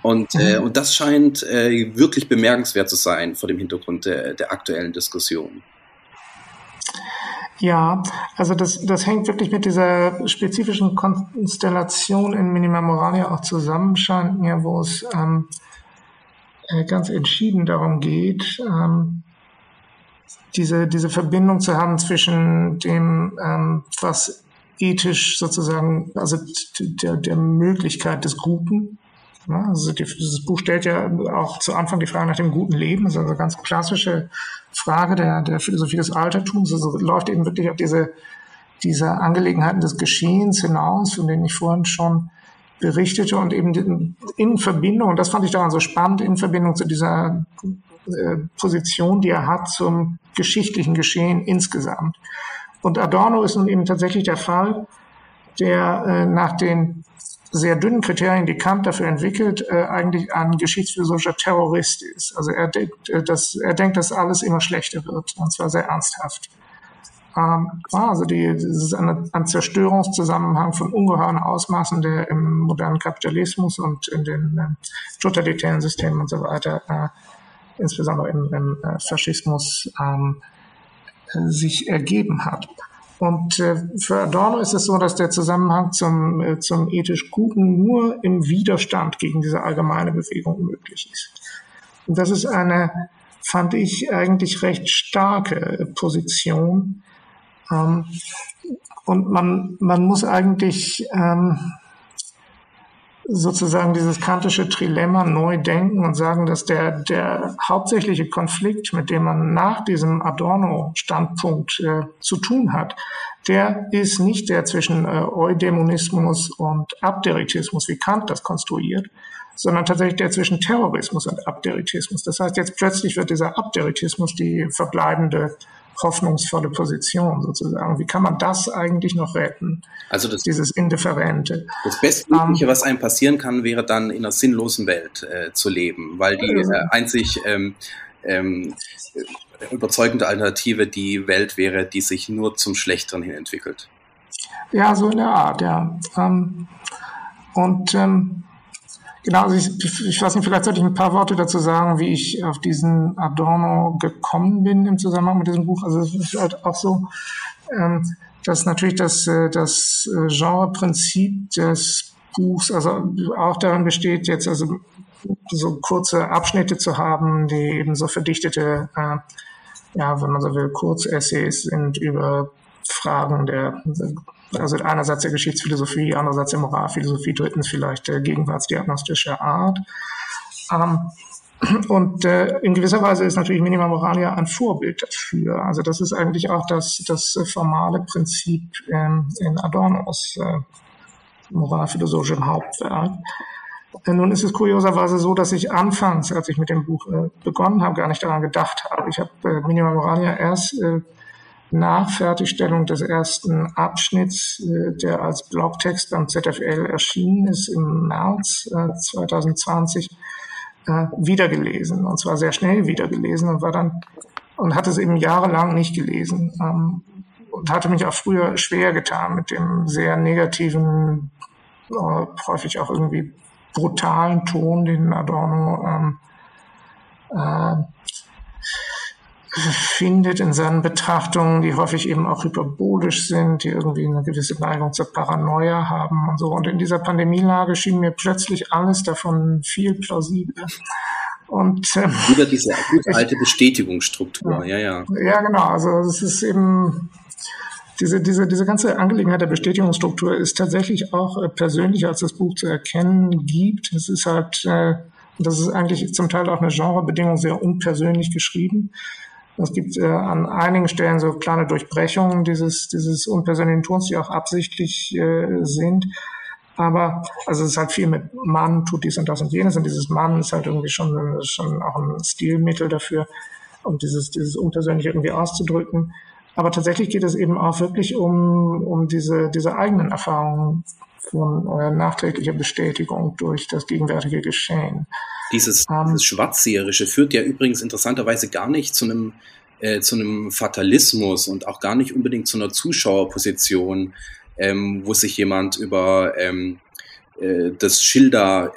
Und, äh, mhm. und das scheint äh, wirklich bemerkenswert zu sein vor dem Hintergrund der, der aktuellen Diskussion. Ja, also das, das hängt wirklich mit dieser spezifischen Konstellation in Minima Moralia auch zusammen, scheint mir, wo es ähm, äh, ganz entschieden darum geht, ähm, diese, diese Verbindung zu haben zwischen dem, ähm, was ethisch sozusagen, also der, der Möglichkeit des Guten. Ja, also die, dieses Buch stellt ja auch zu Anfang die Frage nach dem guten Leben. Das ist also eine ganz klassische Frage der, der Philosophie des Altertums. Also läuft eben wirklich auf diese, diese Angelegenheiten des Geschehens hinaus, von denen ich vorhin schon berichtete und eben in Verbindung, und das fand ich daran so spannend, in Verbindung zu dieser äh, Position, die er hat zum geschichtlichen Geschehen insgesamt. Und Adorno ist nun eben tatsächlich der Fall, der äh, nach den sehr dünnen Kriterien, die Kant dafür entwickelt, äh, eigentlich ein geschichtsphilosophischer Terrorist ist. Also er denkt, dass, er denkt, dass alles immer schlechter wird, und zwar sehr ernsthaft. Ähm, also die, das ist ein, ein Zerstörungszusammenhang von ungeheuren Ausmaßen, der im modernen Kapitalismus und in den äh, totalitären Systemen und so weiter äh, insbesondere im, im äh, Faschismus ähm, äh, sich ergeben hat. Und äh, für Adorno ist es so, dass der Zusammenhang zum, äh, zum ethisch Guten nur im Widerstand gegen diese allgemeine Bewegung möglich ist. Und das ist eine, fand ich, eigentlich recht starke Position. Ähm, und man, man muss eigentlich ähm, sozusagen dieses kantische Trilemma neu denken und sagen, dass der, der hauptsächliche Konflikt, mit dem man nach diesem Adorno-Standpunkt äh, zu tun hat, der ist nicht der zwischen äh, Eudämonismus und Abderitismus, wie Kant das konstruiert, sondern tatsächlich der zwischen Terrorismus und Abderitismus. Das heißt, jetzt plötzlich wird dieser Abderitismus die verbleibende hoffnungsvolle Position sozusagen. Wie kann man das eigentlich noch retten? Also das, dieses Indifferente. Das Bestmögliche, um, ähm, was einem passieren kann, wäre dann in einer sinnlosen Welt äh, zu leben, weil die äh, einzig ähm, ähm, überzeugende Alternative die Welt wäre, die sich nur zum Schlechteren hin entwickelt. Ja, so in der Art, ja. Ähm, und ähm, Genau, also ich, ich weiß nicht, vielleicht sollte ich ein paar Worte dazu sagen, wie ich auf diesen Adorno gekommen bin im Zusammenhang mit diesem Buch. Also es ist halt auch so, ähm, dass natürlich das, äh, das äh, Genreprinzip des Buchs also auch darin besteht, jetzt also so kurze Abschnitte zu haben, die eben so verdichtete, äh, ja, wenn man so will, Kurzessays sind über Fragen der also einerseits der Geschichtsphilosophie, andererseits der Moralphilosophie, drittens vielleicht der gegenwartsdiagnostischer Art. Ähm, und äh, in gewisser Weise ist natürlich Minima Moralia ein Vorbild dafür. Also das ist eigentlich auch das, das formale Prinzip ähm, in Adornos äh, moralphilosophischem Hauptwerk. Äh, nun ist es kurioserweise so, dass ich anfangs, als ich mit dem Buch äh, begonnen habe, gar nicht daran gedacht habe. Ich habe äh, Minima Moralia erst äh, nach Fertigstellung des ersten Abschnitts, äh, der als Blogtext am ZFL erschienen ist im März 2020, äh, äh, wiedergelesen. Und zwar sehr schnell wiedergelesen und war dann und hatte es eben jahrelang nicht gelesen. Ähm, und hatte mich auch früher schwer getan mit dem sehr negativen, häufig auch irgendwie brutalen Ton, den Adorno ähm, äh, findet in seinen Betrachtungen, die häufig eben auch hyperbolisch sind, die irgendwie eine gewisse Neigung zur Paranoia haben und so. Und in dieser Pandemielage schien mir plötzlich alles davon viel plausibler. Und ähm, wieder diese gute alte Bestätigungsstruktur, ja, ja. Ja, genau. Also es ist eben diese, diese, diese ganze Angelegenheit der Bestätigungsstruktur ist tatsächlich auch äh, persönlicher, als das Buch zu erkennen gibt. Es ist halt, äh, das ist eigentlich zum Teil auch eine Genrebedingung sehr unpersönlich geschrieben. Es gibt äh, an einigen Stellen so kleine Durchbrechungen dieses, dieses unpersönlichen Tons, die auch absichtlich äh, sind. Aber also es ist halt viel mit Mann tut dies und das und jenes und dieses Mann ist halt irgendwie schon, schon auch ein Stilmittel dafür, um dieses, dieses Unpersönliche irgendwie auszudrücken. Aber tatsächlich geht es eben auch wirklich um, um diese, diese eigenen Erfahrungen von äh, nachträglicher Bestätigung durch das gegenwärtige Geschehen. Dieses, ähm, dieses Schwarzseherische führt ja übrigens interessanterweise gar nicht zu einem äh, zu einem Fatalismus und auch gar nicht unbedingt zu einer Zuschauerposition, ähm, wo sich jemand über ähm, äh, das Schilder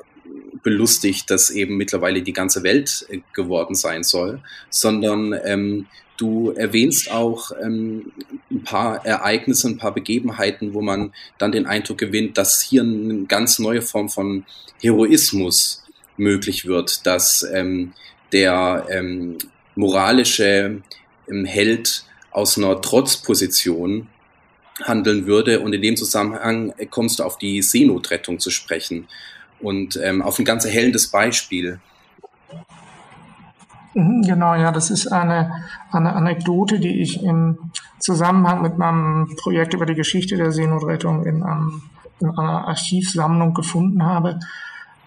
belustigt, das eben mittlerweile die ganze Welt äh, geworden sein soll, sondern ähm, du erwähnst auch ähm, ein paar Ereignisse, ein paar Begebenheiten, wo man dann den Eindruck gewinnt, dass hier eine ganz neue Form von Heroismus möglich wird, dass ähm, der ähm, moralische ähm, Held aus einer Trotzposition handeln würde. Und in dem Zusammenhang kommst du auf die Seenotrettung zu sprechen und ähm, auf ein ganz erhellendes Beispiel. Mhm, genau, ja, das ist eine, eine Anekdote, die ich im Zusammenhang mit meinem Projekt über die Geschichte der Seenotrettung in, einem, in einer Archivsammlung gefunden habe.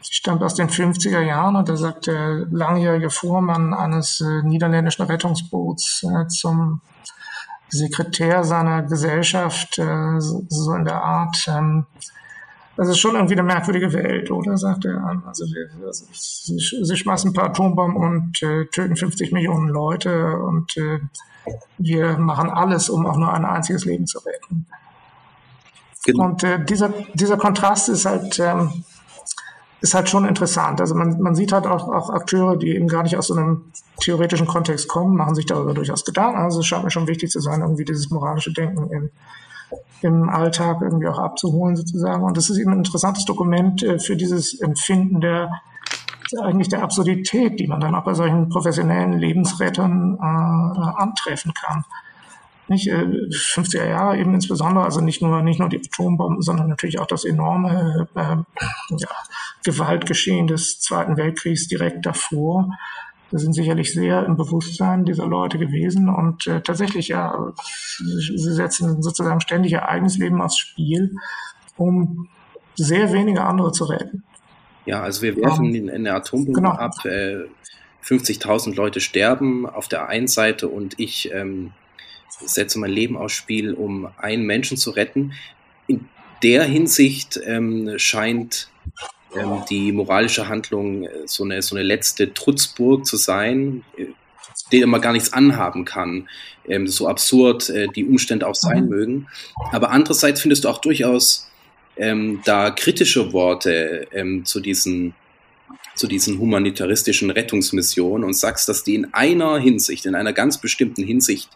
Sie stammt aus den 50er Jahren und da sagt der langjährige Vormann eines äh, niederländischen Rettungsboots äh, zum Sekretär seiner Gesellschaft, äh, so, so in der Art, ähm, das ist schon irgendwie eine merkwürdige Welt, oder? sagt er. Also, also sie, sie, schmeißen ein paar Atombomben und äh, töten 50 Millionen Leute und äh, wir machen alles, um auch nur ein einziges Leben zu retten. Genau. Und äh, dieser, dieser Kontrast ist halt, ähm, ist halt schon interessant. Also man, man sieht halt auch, auch Akteure, die eben gar nicht aus so einem theoretischen Kontext kommen, machen sich darüber durchaus Gedanken. Also es scheint mir schon wichtig zu sein, irgendwie dieses moralische Denken in im Alltag irgendwie auch abzuholen sozusagen. Und das ist eben ein interessantes Dokument äh, für dieses Empfinden der eigentlich der Absurdität, die man dann auch bei solchen professionellen Lebensrettern äh, antreffen kann. Nicht, äh, 50er Jahre eben insbesondere, also nicht nur, nicht nur die Atombomben, sondern natürlich auch das enorme äh, ja, Gewaltgeschehen des Zweiten Weltkriegs direkt davor. Wir sind sicherlich sehr im Bewusstsein dieser Leute gewesen und äh, tatsächlich, ja, sie setzen sozusagen ständig ihr eigenes Leben aufs Spiel, um sehr wenige andere zu retten. Ja, also wir werfen um, eine Atombombe genau. ab, äh, 50.000 Leute sterben auf der einen Seite und ich ähm, setze mein Leben aufs Spiel, um einen Menschen zu retten. In der Hinsicht ähm, scheint ähm, die moralische Handlung äh, so eine, so eine letzte Trutzburg zu sein, äh, der man gar nichts anhaben kann, ähm, so absurd äh, die Umstände auch sein mhm. mögen. Aber andererseits findest du auch durchaus ähm, da kritische Worte ähm, zu diesen zu diesen humanitaristischen Rettungsmissionen und sagst, dass die in einer Hinsicht, in einer ganz bestimmten Hinsicht,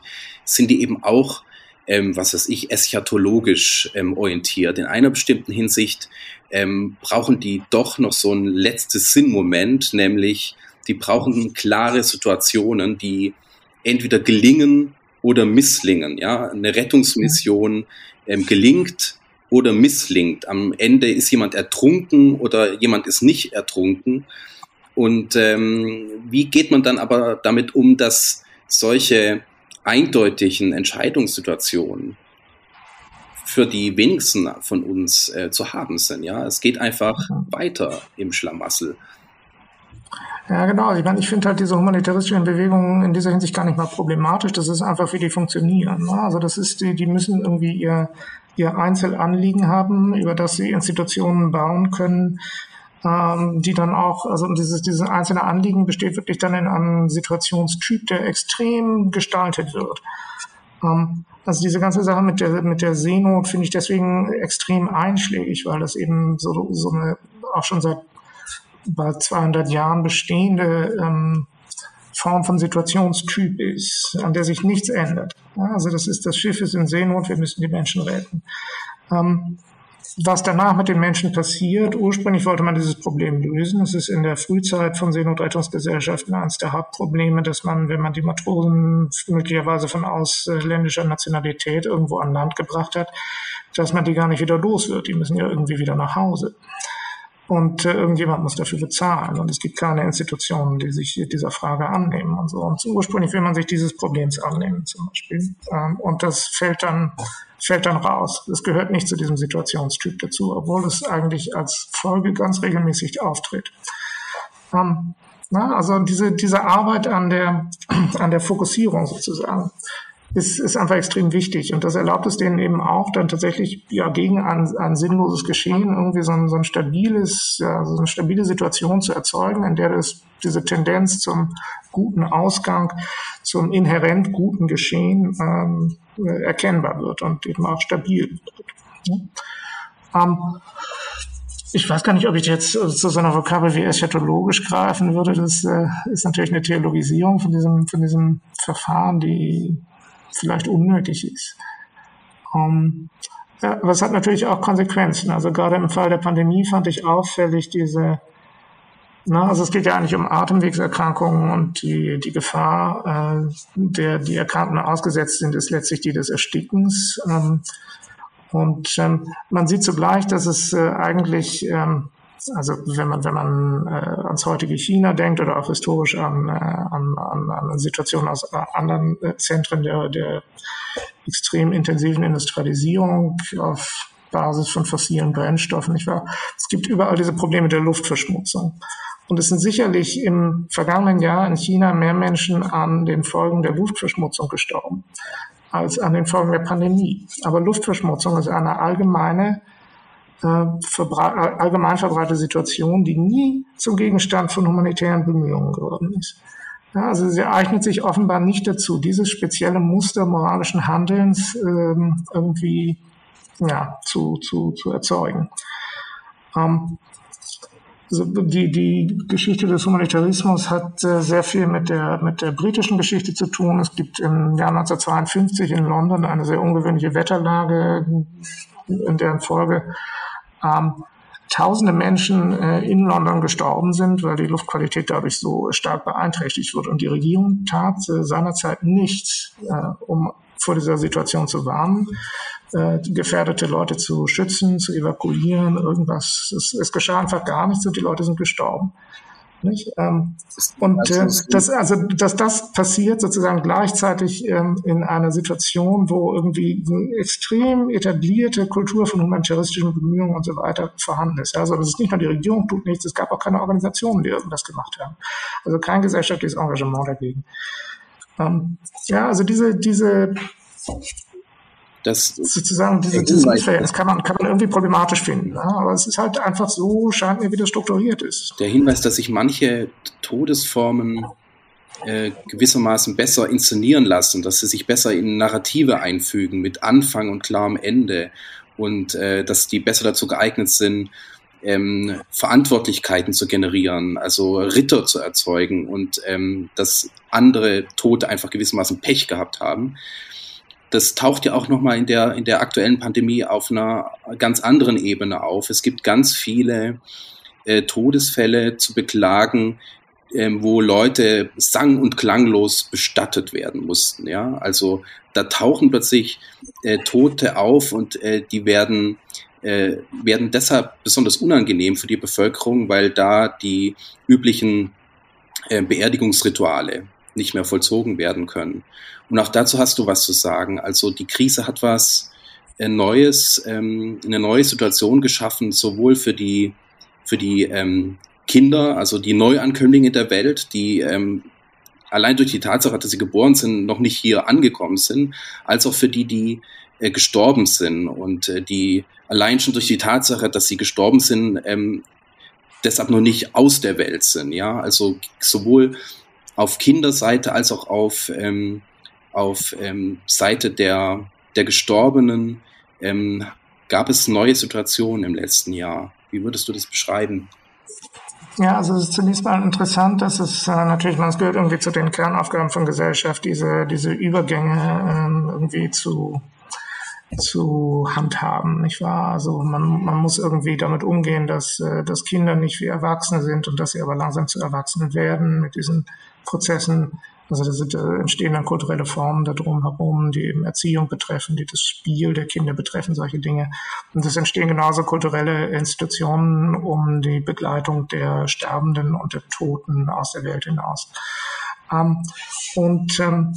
sind die eben auch, ähm, was weiß ich, eschatologisch ähm, orientiert. In einer bestimmten Hinsicht ähm, brauchen die doch noch so ein letztes Sinnmoment, nämlich die brauchen klare Situationen, die entweder gelingen oder misslingen. Ja, eine Rettungsmission ähm, gelingt oder misslingt. Am Ende ist jemand ertrunken oder jemand ist nicht ertrunken. Und ähm, wie geht man dann aber damit um, dass solche eindeutigen Entscheidungssituationen für die wenigsten von uns äh, zu haben sind. Ja, es geht einfach mhm. weiter im Schlamassel. Ja, genau. Ich meine, ich finde halt diese humanitaristischen Bewegungen in dieser Hinsicht gar nicht mal problematisch. Das ist einfach, wie die funktionieren. Ne? Also das ist, die, die müssen irgendwie ihr, ihr Einzelanliegen haben, über das sie Institutionen bauen können, ähm, die dann auch, also dieses, dieses einzelne Anliegen besteht wirklich dann in einem Situationstyp, der extrem gestaltet wird. Ähm, also diese ganze Sache mit der, mit der Seenot finde ich deswegen extrem einschlägig, weil das eben so, so eine auch schon seit bald 200 Jahren bestehende ähm, Form von Situationstyp ist, an der sich nichts ändert. Ja, also das ist, das Schiff ist in Seenot, wir müssen die Menschen retten. Ähm, was danach mit den Menschen passiert, ursprünglich wollte man dieses Problem lösen. Es ist in der Frühzeit von Seenotrettungsgesellschaften eines der Hauptprobleme, dass man, wenn man die Matrosen möglicherweise von ausländischer Nationalität irgendwo an Land gebracht hat, dass man die gar nicht wieder los wird. Die müssen ja irgendwie wieder nach Hause und äh, irgendjemand muss dafür bezahlen und es gibt keine Institutionen, die sich dieser Frage annehmen und so. Und ursprünglich will man sich dieses Problems annehmen zum Beispiel ähm, und das fällt dann fällt dann raus. Das gehört nicht zu diesem Situationstyp dazu, obwohl es eigentlich als Folge ganz regelmäßig auftritt. Ähm, na, also diese, diese Arbeit an der, an der Fokussierung sozusagen ist, ist einfach extrem wichtig. Und das erlaubt es denen eben auch, dann tatsächlich ja gegen ein, ein sinnloses Geschehen irgendwie so ein, so ein stabiles, ja, so eine stabile Situation zu erzeugen, in der das, diese Tendenz zum guten Ausgang, zum inhärent guten Geschehen ähm, erkennbar wird und eben auch stabil wird. Ähm, ich weiß gar nicht, ob ich jetzt zu so einer Vokabel wie eschatologisch greifen würde. Das äh, ist natürlich eine Theologisierung von diesem, von diesem Verfahren, die vielleicht unnötig ist. Um, ja, aber es hat natürlich auch Konsequenzen. Also gerade im Fall der Pandemie fand ich auffällig diese, na, also es geht ja eigentlich um Atemwegserkrankungen und die, die Gefahr, äh, der die Erkrankten ausgesetzt sind, ist letztlich die des Erstickens. Ähm, und ähm, man sieht zugleich, dass es äh, eigentlich, ähm, also wenn man, wenn man äh, ans heutige China denkt oder auch historisch an, äh, an, an, an Situationen aus äh, anderen äh, Zentren der, der extrem intensiven Industrialisierung auf Basis von fossilen Brennstoffen, nicht wahr? Es gibt überall diese Probleme der Luftverschmutzung. Und es sind sicherlich im vergangenen Jahr in China mehr Menschen an den Folgen der Luftverschmutzung gestorben als an den Folgen der Pandemie. Aber Luftverschmutzung ist eine allgemeine, allgemein verbreitete Situation, die nie zum Gegenstand von humanitären Bemühungen geworden ist. Ja, also sie eignet sich offenbar nicht dazu, dieses spezielle Muster moralischen Handelns ähm, irgendwie ja, zu, zu, zu erzeugen. Ähm, also die, die Geschichte des Humanitarismus hat äh, sehr viel mit der, mit der britischen Geschichte zu tun. Es gibt im Jahr 1952 in London eine sehr ungewöhnliche Wetterlage, in deren Folge ähm, tausende Menschen äh, in London gestorben sind, weil die Luftqualität dadurch so stark beeinträchtigt wurde. Und die Regierung tat äh, seinerzeit nichts, äh, um vor dieser Situation zu warnen äh, gefährdete Leute zu schützen, zu evakuieren, irgendwas. Es, es geschah einfach gar nichts und die Leute sind gestorben. Nicht? Ähm, und äh, das, also, dass das passiert sozusagen gleichzeitig ähm, in einer Situation, wo irgendwie eine extrem etablierte Kultur von humanitaristischen Bemühungen und so weiter vorhanden ist. Also das ist nicht nur die Regierung tut nichts, es gab auch keine Organisationen, die irgendwas gemacht haben. Also kein gesellschaftliches Engagement dagegen. Ähm, ja, also diese, diese das sozusagen diese, dieses Missverhältnis kann man, kann man irgendwie problematisch finden. Ja? Aber es ist halt einfach so, scheint mir, wie das strukturiert ist. Der Hinweis, dass sich manche Todesformen äh, gewissermaßen besser inszenieren lassen, dass sie sich besser in Narrative einfügen mit Anfang und klarem Ende und äh, dass die besser dazu geeignet sind, ähm, Verantwortlichkeiten zu generieren, also Ritter zu erzeugen und ähm, dass andere Tote einfach gewissermaßen Pech gehabt haben das taucht ja auch nochmal in der, in der aktuellen Pandemie auf einer ganz anderen Ebene auf. Es gibt ganz viele äh, Todesfälle zu beklagen, ähm, wo Leute sang- und klanglos bestattet werden mussten. Ja, also da tauchen plötzlich äh, Tote auf und äh, die werden äh, werden deshalb besonders unangenehm für die Bevölkerung, weil da die üblichen äh, Beerdigungsrituale nicht mehr vollzogen werden können. Und auch dazu hast du was zu sagen. Also die Krise hat was äh, Neues, ähm, eine neue Situation geschaffen, sowohl für die, für die ähm, Kinder, also die Neuankömmlinge der Welt, die ähm, allein durch die Tatsache, dass sie geboren sind, noch nicht hier angekommen sind, als auch für die, die äh, gestorben sind und äh, die allein schon durch die Tatsache, dass sie gestorben sind, ähm, deshalb noch nicht aus der Welt sind. Ja, also sowohl auf Kinderseite als auch auf, ähm, auf ähm, Seite der, der Gestorbenen ähm, gab es neue Situationen im letzten Jahr. Wie würdest du das beschreiben? Ja, also es ist zunächst mal interessant, dass es äh, natürlich, man es gehört irgendwie zu den Kernaufgaben von Gesellschaft, diese, diese Übergänge äh, irgendwie zu, zu handhaben, nicht wahr? Also man, man muss irgendwie damit umgehen, dass, äh, dass Kinder nicht wie Erwachsene sind und dass sie aber langsam zu Erwachsenen werden mit diesen Prozessen. Also da sind, äh, entstehen dann kulturelle Formen da drum herum, die eben Erziehung betreffen, die das Spiel der Kinder betreffen, solche Dinge. Und es entstehen genauso kulturelle Institutionen um die Begleitung der Sterbenden und der Toten aus der Welt hinaus. Ähm, und ähm,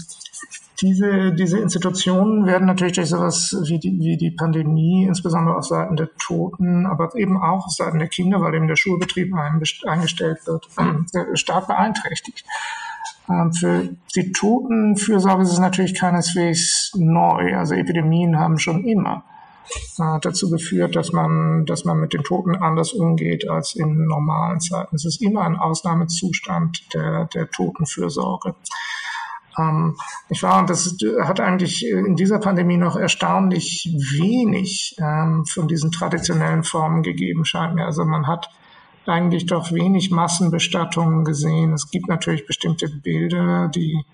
diese, diese Institutionen werden natürlich durch sowas wie die, wie die Pandemie, insbesondere auf Seiten der Toten, aber eben auch auf Seiten der Kinder, weil eben der Schulbetrieb eingestellt wird, äh, stark beeinträchtigt. Ähm, für die Totenfürsorge ist es natürlich keineswegs neu. Also Epidemien haben schon immer äh, dazu geführt, dass man, dass man mit den Toten anders umgeht als in normalen Zeiten. Es ist immer ein Ausnahmezustand der, der Totenfürsorge. Ähm, ich war, und das hat eigentlich in dieser Pandemie noch erstaunlich wenig ähm, von diesen traditionellen Formen gegeben, scheint mir. Also man hat eigentlich doch wenig Massenbestattungen gesehen. Es gibt natürlich bestimmte Bilder, die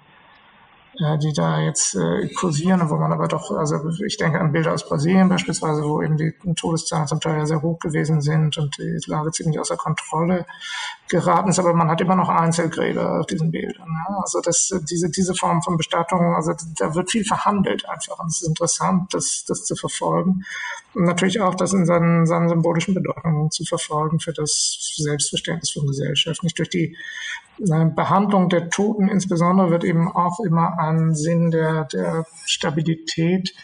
die da jetzt äh, kursieren, wo man aber doch, also ich denke an Bilder aus Brasilien beispielsweise, wo eben die Todeszahlen zum Teil ja sehr hoch gewesen sind und die Lage ziemlich außer Kontrolle geraten ist, aber man hat immer noch Einzelgräber auf diesen Bildern. Ja? Also das, diese, diese Form von Bestattung, also da wird viel verhandelt einfach und es ist interessant, das, das zu verfolgen und natürlich auch das in seinen, seinen symbolischen Bedeutungen zu verfolgen für das Selbstverständnis von Gesellschaft. Nicht durch die Behandlung der Toten insbesondere wird eben auch immer ein Sinn der, der Stabilität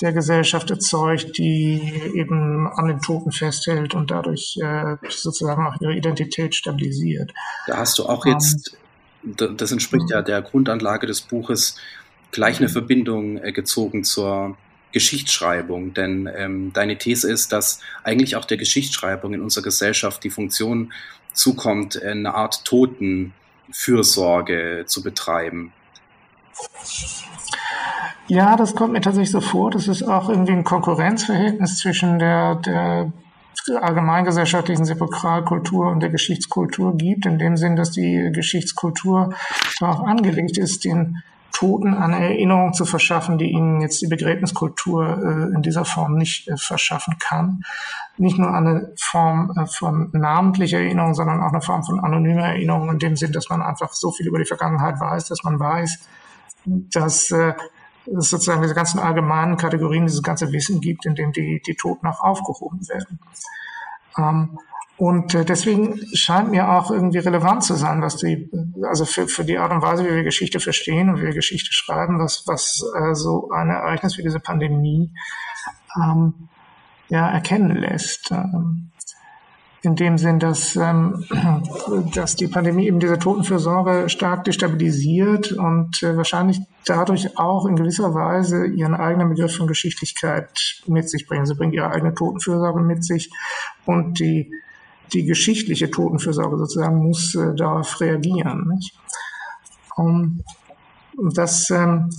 der Gesellschaft erzeugt, die eben an den Toten festhält und dadurch äh, sozusagen auch ihre Identität stabilisiert. Da hast du auch jetzt, ähm, das entspricht ja der Grundanlage des Buches, gleich eine Verbindung äh, gezogen zur Geschichtsschreibung, denn ähm, deine These ist, dass eigentlich auch der Geschichtsschreibung in unserer Gesellschaft die Funktion zukommt, eine Art Totenfürsorge zu betreiben. Ja, das kommt mir tatsächlich so vor. Das ist auch irgendwie ein Konkurrenzverhältnis zwischen der, der allgemeingesellschaftlichen Sepulkralkultur und der Geschichtskultur gibt, in dem Sinn, dass die Geschichtskultur darauf angelegt ist, den Toten eine Erinnerung zu verschaffen, die ihnen jetzt die Begräbniskultur äh, in dieser Form nicht äh, verschaffen kann. Nicht nur eine Form äh, von namentlicher Erinnerung, sondern auch eine Form von anonymer Erinnerung in dem Sinn, dass man einfach so viel über die Vergangenheit weiß, dass man weiß, dass äh, es sozusagen diese ganzen allgemeinen Kategorien, dieses ganze Wissen gibt, in dem die, die Toten auch aufgehoben werden. Ähm, und äh, deswegen scheint mir auch irgendwie relevant zu sein, was die, also für, für die Art und Weise, wie wir Geschichte verstehen und wie wir Geschichte schreiben, was, was äh, so ein Ereignis wie diese Pandemie ähm, ja erkennen lässt. Ähm, in dem Sinn, dass, ähm, dass die Pandemie eben diese Totenfürsorge stark destabilisiert und äh, wahrscheinlich dadurch auch in gewisser Weise ihren eigenen Begriff von Geschichtlichkeit mit sich bringen. Sie bringt ihre eigene Totenfürsorge mit sich und die, die geschichtliche Totenfürsorge sozusagen muss äh, darauf reagieren. Nicht? Um, das ähm,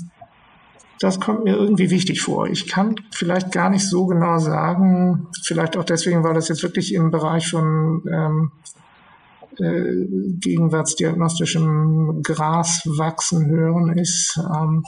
das kommt mir irgendwie wichtig vor. Ich kann vielleicht gar nicht so genau sagen, vielleicht auch deswegen, weil das jetzt wirklich im Bereich von ähm, äh, gegenwärtsdiagnostischem Graswachsen hören ist, ähm,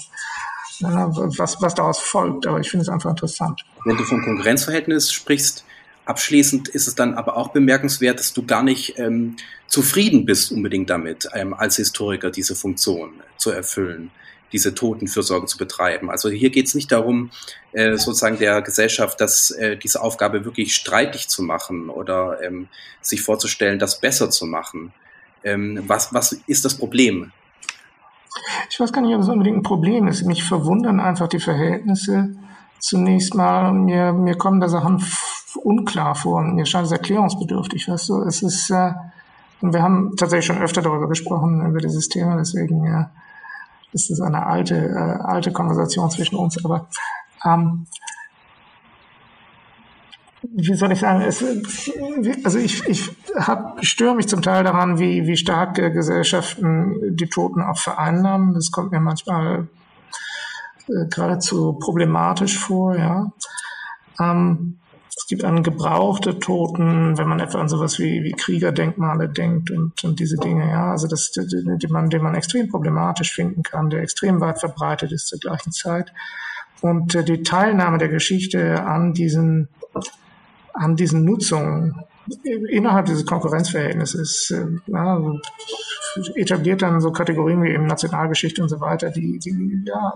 äh, was, was daraus folgt. Aber ich finde es einfach interessant. Wenn du vom Konkurrenzverhältnis sprichst, abschließend ist es dann aber auch bemerkenswert, dass du gar nicht ähm, zufrieden bist unbedingt damit, ähm, als Historiker diese Funktion zu erfüllen diese Totenfürsorge zu betreiben. Also hier geht es nicht darum, äh, sozusagen der Gesellschaft das, äh, diese Aufgabe wirklich streitig zu machen oder ähm, sich vorzustellen, das besser zu machen. Ähm, was, was ist das Problem? Ich weiß gar nicht, ob es unbedingt ein Problem ist. Mich verwundern einfach die Verhältnisse. Zunächst mal, mir, mir kommen da Sachen unklar vor mir scheint es erklärungsbedürftig. Weißt du, es ist, äh, und wir haben tatsächlich schon öfter darüber gesprochen, über dieses Thema, deswegen ja, ist das eine alte, äh, alte Konversation zwischen uns, aber ähm, wie soll ich sagen, es, also ich, ich hab, störe mich zum Teil daran, wie, wie stark äh, Gesellschaften die Toten auch vereinnahmen. Das kommt mir manchmal äh, geradezu problematisch vor, ja. Ähm, es gibt einen gebrauchte Toten, wenn man etwa an sowas wie, wie Kriegerdenkmale denkt und, und diese Dinge, ja, also das, den man, den man extrem problematisch finden kann, der extrem weit verbreitet ist zur gleichen Zeit. Und äh, die Teilnahme der Geschichte an diesen, an diesen Nutzungen innerhalb dieses Konkurrenzverhältnisses äh, ja, etabliert dann so Kategorien wie eben Nationalgeschichte und so weiter, die, die ja,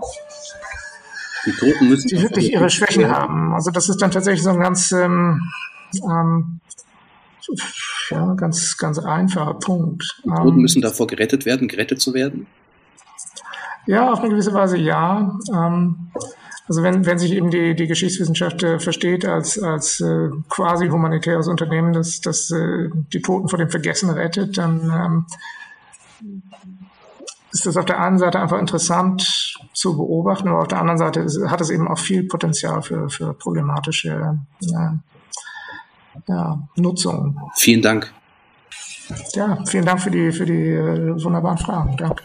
die Toten müssen die wirklich ihre Schwächen werden. haben. Also das ist dann tatsächlich so ein ganz ähm, ähm, ja, ganz, ganz einfacher Punkt. Die Toten ähm, müssen davor gerettet werden, gerettet zu werden? Ja, auf eine gewisse Weise ja. Ähm, also wenn, wenn sich eben die, die Geschichtswissenschaft äh, versteht als, als äh, quasi humanitäres Unternehmen, das, das äh, die Toten vor dem Vergessen rettet, dann ähm, ist das auf der einen Seite einfach interessant zu beobachten. Aber auf der anderen Seite hat es eben auch viel Potenzial für, für problematische äh, ja, Nutzung. Vielen Dank. Ja, vielen Dank für die, für die äh, wunderbaren Fragen. Danke.